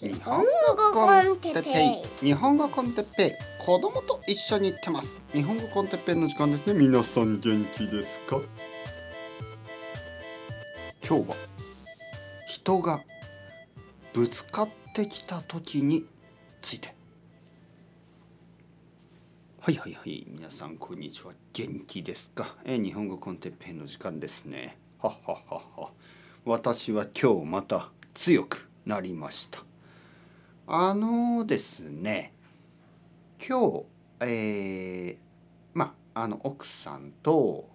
日本語コンテッペイ。日本語コンテッペイ。子供と一緒に行ってます。日本語コンテッペイの時間ですね。皆さん元気ですか？今日は人がぶつかってきた時について。はいはいはい。皆さんこんにちは。元気ですか？え日本語コンテッペイの時間ですね。はははは。私は今日また強くなりました。あのですね今日えー、まああの奥さんと、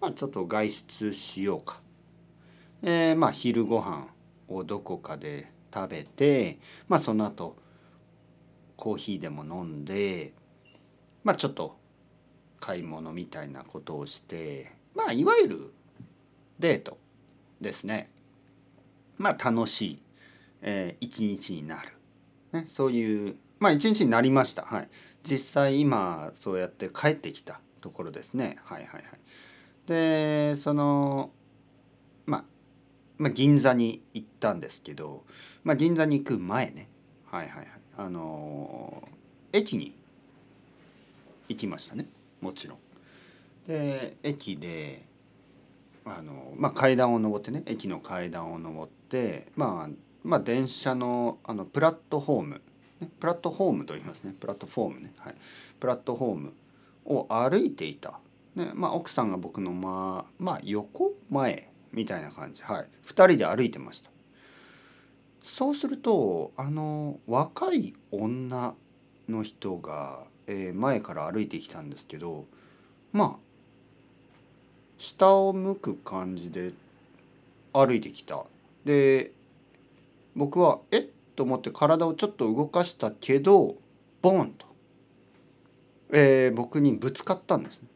まあ、ちょっと外出しようか、えー、まあ昼ご飯をどこかで食べてまあその後コーヒーでも飲んでまあちょっと買い物みたいなことをしてまあいわゆるデートですね。まあ楽しい、えー、一日になる、ね、そういうまあ一日になりました。はい。実際今そうやって帰ってきたところですね。はいはいはい。でそのまあまあ、銀座に行ったんですけど、まあ、銀座に行く前ね。はいはいはい。あの、駅に行きましたね。もちろん。で駅であの、まあ、階段を上ってね駅の階段を上って、まあ、まあ電車のあのプラットフォーム、ね、プラットフォームと言いますね。プラットフォームね、はい、プラットフォームを歩いていた、ねまあ、奥さんが僕のまあ、まあ、横前みたいな感じ、はい、2人で歩いてました。そうするとあの若い女の人が、えー、前から歩いてきたんですけどまあ下を向く感じで歩いてきた。で僕はえ？っと思って体をちょっと動かしたけどボンと、えー、僕にぶつかったんですね。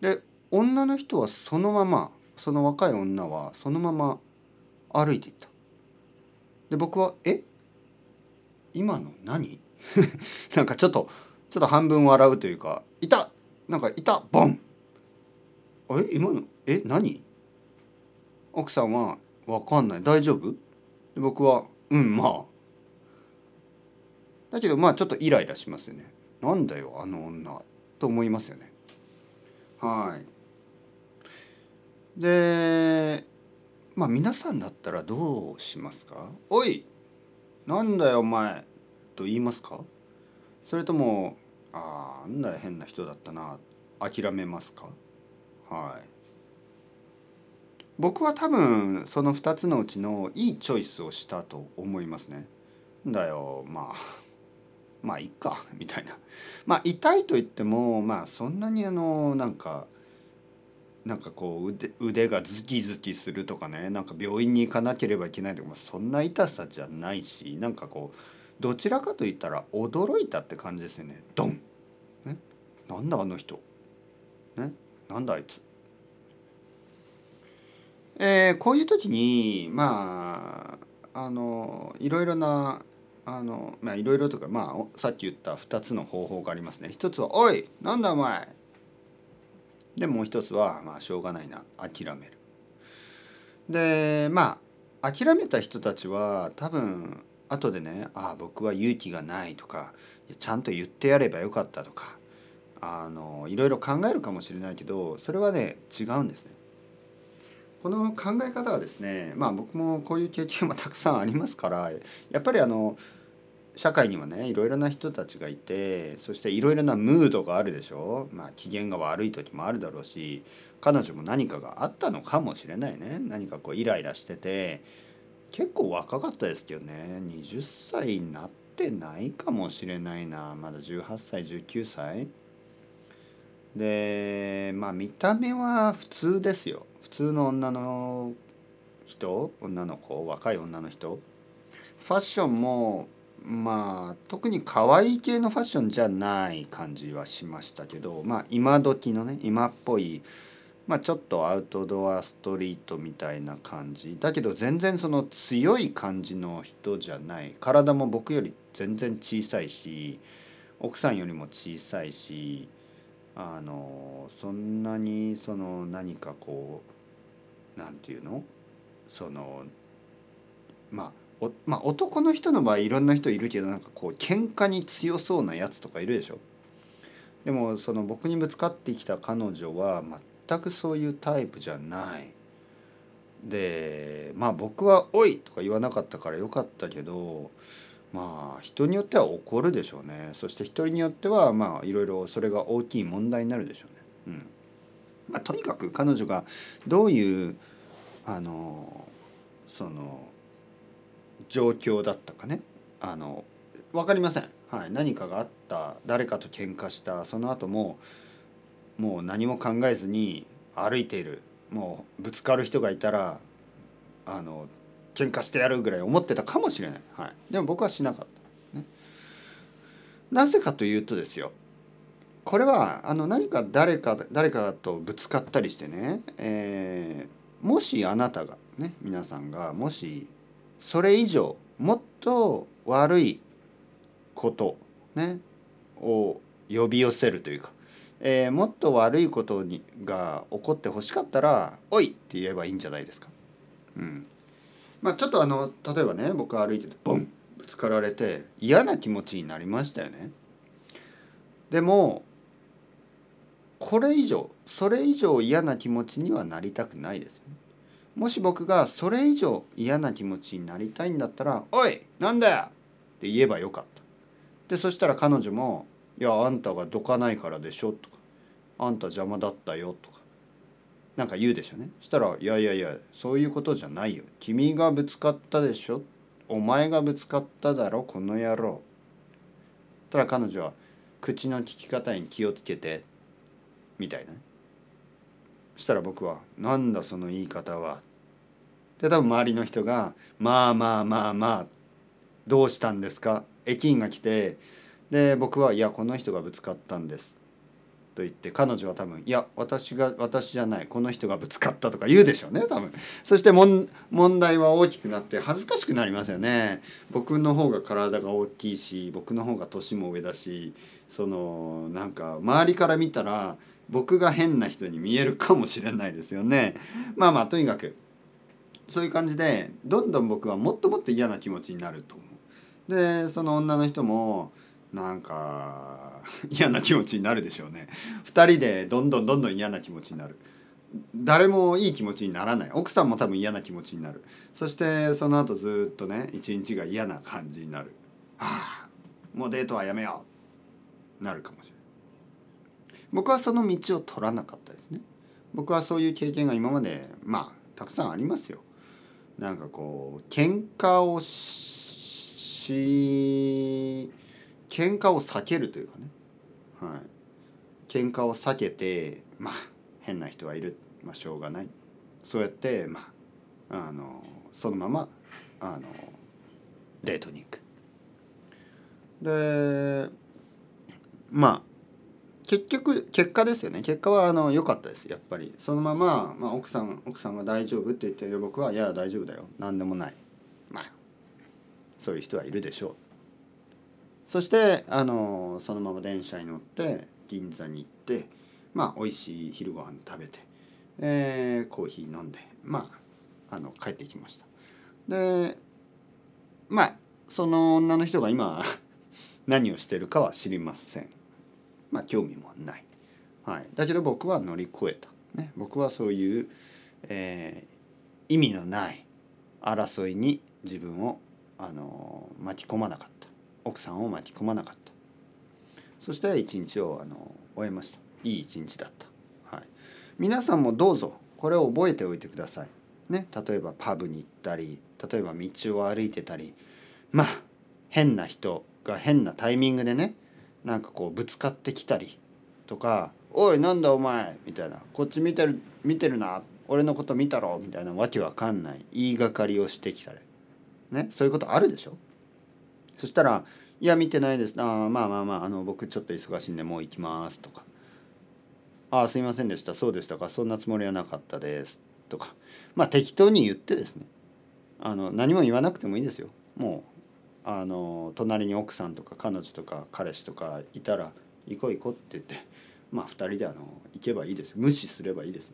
で女の人はそのままその若い女はそのまま歩いていった。で僕は「え？今の何? 」なんかちょっとちょっと半分笑うというか「いた!」なんか「いた!」ボンえ今の？え？何？奥さんは「分かんない大丈夫?」で僕は「うんまあ」だけどまあちょっとイライラしますよね。なんだよあの女。と思いますよね。はい。でまあ皆さんだったらどうしますかおいなんだよお前と言いますか？それともああんだよ変な人だったな諦めますか？はい。僕は多分その2つのうちのいいチョイスをしたと思いますね。だよまあまあいっか みたいな。まあ痛いと言ってもまあそんなにあのなんかなんかこう腕腕がズキズキするとかねなんか病院に行かなければいけないとか、まあ、そんな痛さじゃないしなんかこうどちらかといったら驚いたって感じですよねドン、ね、なんだあの人、ね、なんだあいつ。えー、こういう時にまああのいろいろなあのまあいろいろとかまあさっき言った2つの方法がありますね。一つは「おいなんだお前!」でもう一つはまあしょうがないな諦める。でまあ諦めた人たちは多分後でね「ああ僕は勇気がない」とか「ちゃんと言ってやればよかった」とかあのいろいろ考えるかもしれないけどそれはね違うんですね。この考え方はですねまあ僕もこういう経験もたくさんありますからやっぱりあの社会にはねいろいろな人たちがいてそしていろいろなムードがあるでしょ。まあ機嫌が悪い時もあるだろうし彼女も何かがあったのかもしれないね。何かこうイライラしてて結構若かったですけどね。20歳になってないかもしれないな。まだ18歳19歳。でまあ見た目は普通ですよ。普通の女の人女の子若い女の人。ファッションもまあ特に可愛い系のファッションじゃない感じはしましたけどまあ今時のね今っぽいまあちょっとアウトドアストリートみたいな感じ。だけど全然その強い感じの人じゃない。体も僕より全然小さいし奥さんよりも小さいしあのそんなにその何かこう何て言うの？そのまあまあ男の人の場合いろんな人いるけどなんかこう喧嘩に強そうなやつとかいるでしょ？でもその僕にぶつかってきた彼女は全くそういうタイプじゃない。でまあ僕は「おい!」とか言わなかったからよかったけどまあ人によっては怒るでしょうね。そして人によってはまあいろいろそれが大きい問題になるでしょうね。うん。まあ、とにかく彼女がどういうあのその状況だったかね。あの分かりません、はい、何かがあった。誰かと喧嘩した。その後ももう何も考えずに歩いている。もうぶつかる人がいたらあの喧嘩してやるぐらい思ってたかもしれない、はい、でも僕はしなかった、ね、なぜかというとですよ。これはあの何か誰か誰かとぶつかったりしてね、えー、もしあなたがね皆さんがもしそれ以上もっと悪いことねを呼び寄せるというか、えー、もっと悪いことにが起こってほしかったら「おい!」って言えばいいんじゃないですか。うん。まあ、ちょっとあの例えばね僕歩いててボンぶつかられて嫌な気持ちになりましたよね。でもこれ以上それ以上嫌な気持ちにはなりたくないですよ。もし僕がそれ以上嫌な気持ちになりたいんだったら「おいなんだよ!」って言えばよかった。でそしたら彼女も「いやあんたがどかないからでしょ」とか「あんた邪魔だったよ」とかなんか言うでしょうね。したら「いやいやいやそういうことじゃないよ。君がぶつかったでしょ。お前がぶつかっただろこの野郎」ただ彼女は口の利き方に気をつけてみたいなね。したら僕は「なんだその言い方は」で多分周りの人が「まあまあまあまあどうしたんですか?」駅員が来てで僕は「いやこの人がぶつかったんです」と言って彼女は多分「いや私が私じゃないこの人がぶつかった」とか言うでしょうね多分。そして問題は大きくなって恥ずかしくなりますよね。僕の方が体が大きいし僕の方が年も上だしそのなんか周りから見たら僕が変な人に見えるかもしれないですよね。まあまあとにかくそういう感じでどんどん僕はもっともっと嫌な気持ちになると思う。でその女の人もなんか 嫌な気持ちになるでしょうね。2人でどんどんどんどん嫌な気持ちになる。誰もいい気持ちにならない。奥さんも多分嫌な気持ちになる。そしてその後ずっとね一日が嫌な感じになる。はあもうデートはやめよう。なるかもしれない。僕はその道を取らなかったですね。僕はそういう経験が今までまあたくさんありますよ。なんかこう喧嘩をし喧嘩を避けるというかね。はい喧嘩を避けてまあ変な人はいる。まあしょうがない。そうやってまああのそのままあのデートに行く。でまあ結局結果ですよね。結果はあの良かったです。やっぱり。そのまま、まあ、奥さん奥さんが大丈夫って言って僕はいや大丈夫だよ。何でもない。まあそういう人はいるでしょう。そしてあのそのまま電車に乗って銀座に行ってまあ美味しい昼ご飯食べて、えー、コーヒー飲んでまああの帰ってきました。でまあその女の人が今 何をしてるかは知りません。まあ興味もない、はい、だけど僕は乗り越えた、ね、僕はそういう、えー、意味のない争いに自分を、あの巻き込まなかった。奥さんを巻き込まなかった。そして一日を、あの終えました。いい一日だった、はい、皆さんもどうぞこれを覚えておいてください、ね、例えばパブに行ったり例えば道を歩いてたりまあ変な人が変なタイミングでねなんかこうぶつかってきたりとか「おいなんだお前」みたいな「こっち見てる見てるな。俺のこと見たろ」みたいなわけわかんない。言いがかりをしてきたり。ね。そういうことあるでしょ？そしたら「いや見てないです。あまあまあまああの僕ちょっと忙しいんでもう行きます」とか「ああすいませんでした。そうでしたか。そんなつもりはなかったです」とか。まあ適当に言ってですね。あの何も言わなくてもいいですよ。もうあの隣に奥さんとか彼女とか彼氏とかいたら「行こう行こう」って言って。まあ2人であの行けばいいです無視すればいいです。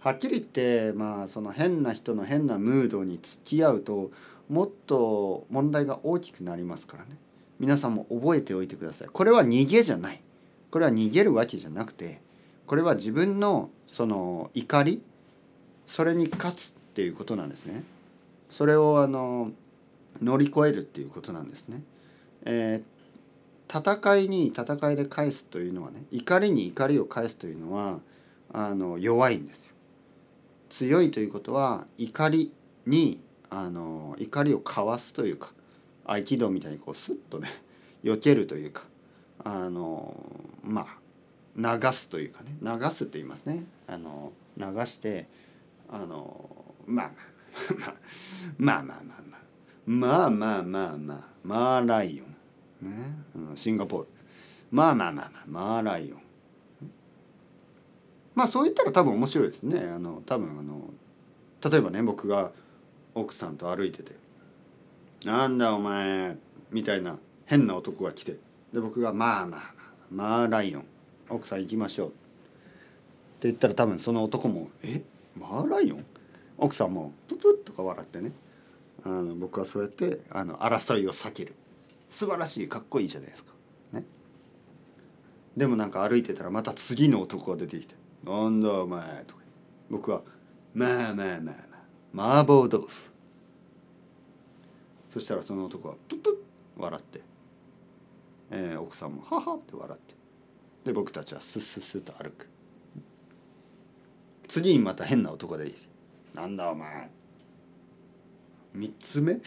はっきり言ってまあその変な人の変なムードに付き合うともっと問題が大きくなりますからね。皆さんも覚えておいてください。これは逃げじゃない。これは逃げるわけじゃなくてこれは自分のその怒りそれに勝つっていうことなんですね。それをあの乗り越えるっていうことなんですね、えー、戦いに戦いで返すというのはね怒りに怒りを返すというのはあの弱いんですよ。強いということは怒りにあの怒りをかわすというか合気道みたいにこうスッとね避けるというかあのまあ流すというかね流すって言いますね。あの流してあのまあまあまあまあまあまあまあまあまあまあマーライオン。ね。あのシンガポール。まあまあまあまあマーライオン。まあそう言ったら多分面白いですね。あの多分あの例えばね僕が奥さんと歩いてて「なんだお前」みたいな変な男が来てで僕が「まあまあまあまあライオン奥さん行きましょう」って言ったら多分その男も「え？マーライオン?」奥さんもププッとか笑ってねあの僕はそうやってあの争いを避ける素晴らしいかっこいいじゃないですか。ね、でもなんか歩いてたらまた次の男が出てきて「なんだお前」とか僕は「まあまあまあまあ麻婆豆腐」そしたらその男はプップッ笑って、えー、奥さんも「はは」って笑って。で僕たちはスッスッスッと歩く。次にまた変な男で「なんだお前」3つ目？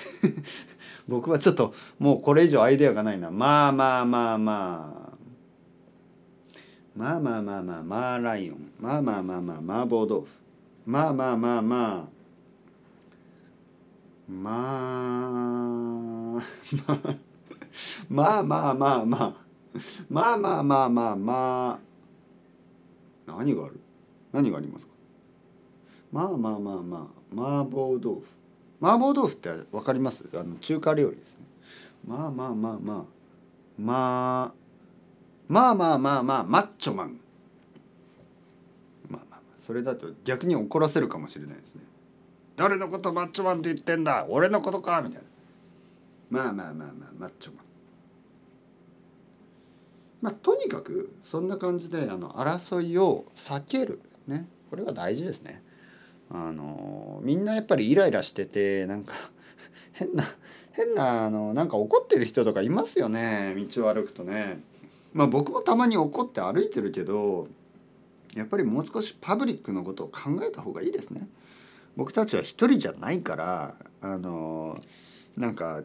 僕はちょっともうこれ以上アイデアがないな。まあまあまあまあ。まあまあまあまあまあライオン。まあまあまあまあ麻婆豆腐。まあまあまあまあ。まあまあまあまあまあまあまあまあまあまあまあ何がある？何がありますか？まあまあまあまあ麻婆豆腐。麻婆豆腐って分かります？あの中華料理ですね。まあまあまあまあまあまあまあまあまあマッチョマン。まあまあそれだと逆に怒らせるかもしれないですね。誰のことマッチョマンって言ってんだ？俺のことか？みたいな。まあまあまあまあマッチョマン。まあとにかくそんな感じであの争いを避けるね。これは大事ですね。あのみんなやっぱりイライラしててなんか 変な変なあのなんか怒ってる人とかいますよね。道を歩くとね。まあ僕もたまに怒って歩いてるけどやっぱりもう少しパブリックのことを考えた方がいいですね。僕たちは一人じゃないからあのなんか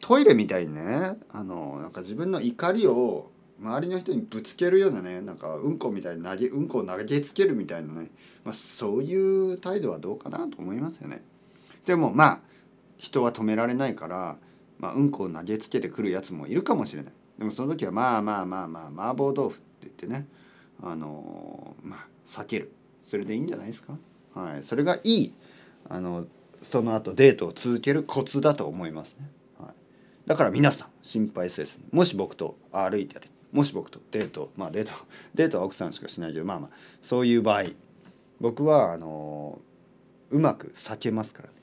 トイレみたいにねあのなんか自分の怒りを周りの人にぶつけるようなねなんかうんこみたいに投げうんこを投げつけるみたいなね、まあ、そういう態度はどうかなと思いますよね。でもまあ人は止められないから、まあ、うんこを投げつけてくるやつもいるかもしれない。でもその時はまあまあまあまあ麻婆豆腐って言ってねあのまあ避けるそれでいいんじゃないですか？はい、それがいいあのその後デートを続けるコツだと思いますね。はい、だから皆さん心配せずもし僕と歩いてるもし僕とデートまあデート デートは奥さんしかしないけどまあまあそういう場合僕はあのうまく避けますからね。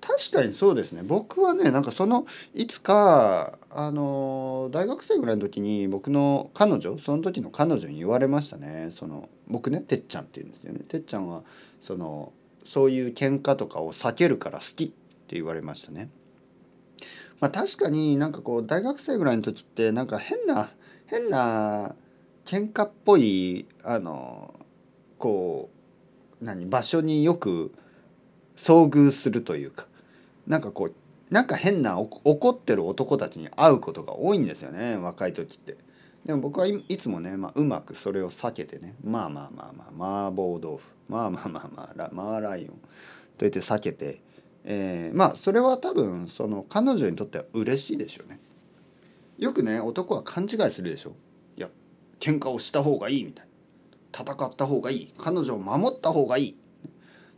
確かにそうですね。僕はねなんかそのいつかあの大学生ぐらいの時に僕の彼女その時の彼女に言われましたね。その僕ねてっちゃんって言うんですよね。てっちゃんはそのそういう喧嘩とかを避けるから好きって言われましたね。まあ、確かになんかこう大学生ぐらいの時ってなんか変な変な喧嘩っぽいあのこう何場所によく遭遇するというかなんかこうなんか変な怒ってる男たちに会うことが多いんですよね若い時って。でも僕はいつもね、まあ、うまくそれを避けてねまあまあまあまあ麻婆豆腐まあまあまあまあラマーライオンと言って避けて、えー、まあそれは多分その彼女にとっては嬉しいでしょうね。よくね男は勘違いするでしょ。いや喧嘩をした方がいいみたい。戦った方がいい。彼女を守った方がいい。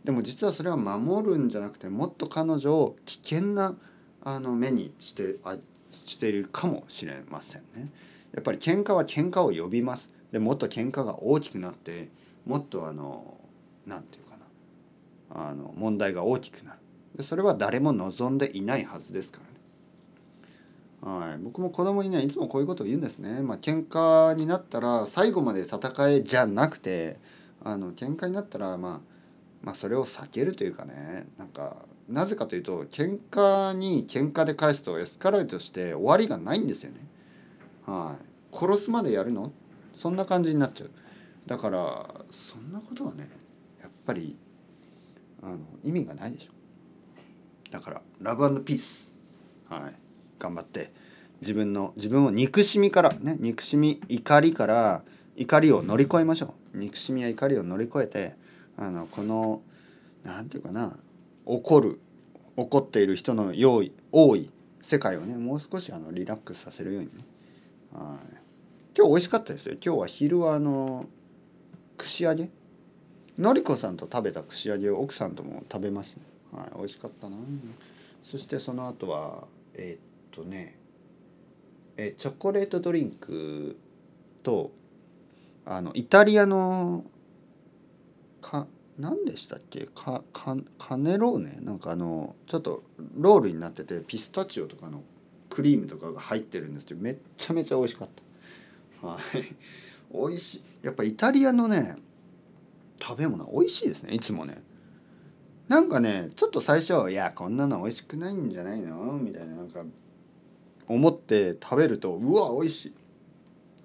でも実はそれは守るんじゃなくてもっと彼女を危険なあの目にしてあしているかもしれませんね。やっぱり喧嘩は喧嘩を呼びます。でもっと喧嘩が大きくなってもっとあの何て言うかな。あの問題が大きくなる。でそれは誰も望んでいないはずですからね。はい。僕も子供にねいつもこういうことを言うんですね。まあ喧嘩になったら最後まで戦えじゃなくてあの喧嘩になったらまあまあそれを避けるというかね。なんかなぜかというと喧嘩に喧嘩で返すとエスカレートして終わりがないんですよね。はい、殺すまでやるの？そんな感じになっちゃう。だからそんなことはねやっぱりあの意味がないでしょ。だからラブピース、はい、頑張って自分の自分を憎しみからね憎しみ怒りから怒りを乗り越えましょう。憎しみや怒りを乗り越えてあのこの何て言うかな怒る怒っている人の用意多い世界をねもう少しあのリラックスさせるようにね。はい。今日美味しかったですよ。今日は昼はあの串揚げ？のりこさんと食べた串揚げを奥さんとも食べました、はい、美味しかったな。そしてその後はえー、っとねえチョコレートドリンクとあのイタリアのか何でしたっけ？かかカネローネ？なんかあのちょっとロールになっててピスタチオとかのクリームとかが入ってるんですけどめっちゃめちゃ美味しかった。はい。美味しい。やっぱイタリアのね食べ物美味しいですねいつもね。なんかねちょっと最初いやこんなの美味しくないんじゃないの？みたいななんか思って食べるとうわ美味しい。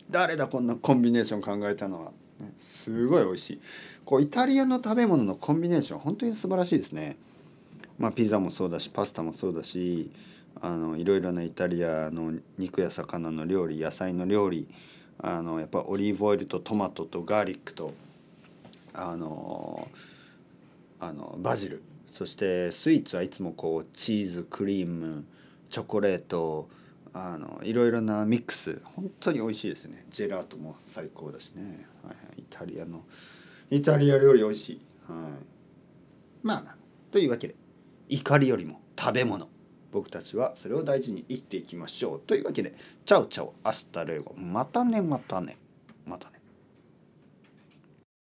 誰だこんなコンビネーション考えたのは、ね、すごい美味しい。こうイタリアの食べ物のコンビネーション本当に素晴らしいですね。まあ、ピザもそうだしパスタもそうだしあのいろいろなイタリアの肉や魚の料理野菜の料理あのやっぱオリーブオイルとトマトとガーリックとあのあのバジルそしてスイーツはいつもこうチーズクリームチョコレートあのいろいろなミックス本当に美味しいですねジェラートも最高だしね、はい、イタリアのイタリア料理美味しい。はい。まあ。というわけで、怒りよりも食べ物。僕たちはそれを大事に生きていきましょう。というわけで、 ciao ciao、hasta luego。またね、またね。またね。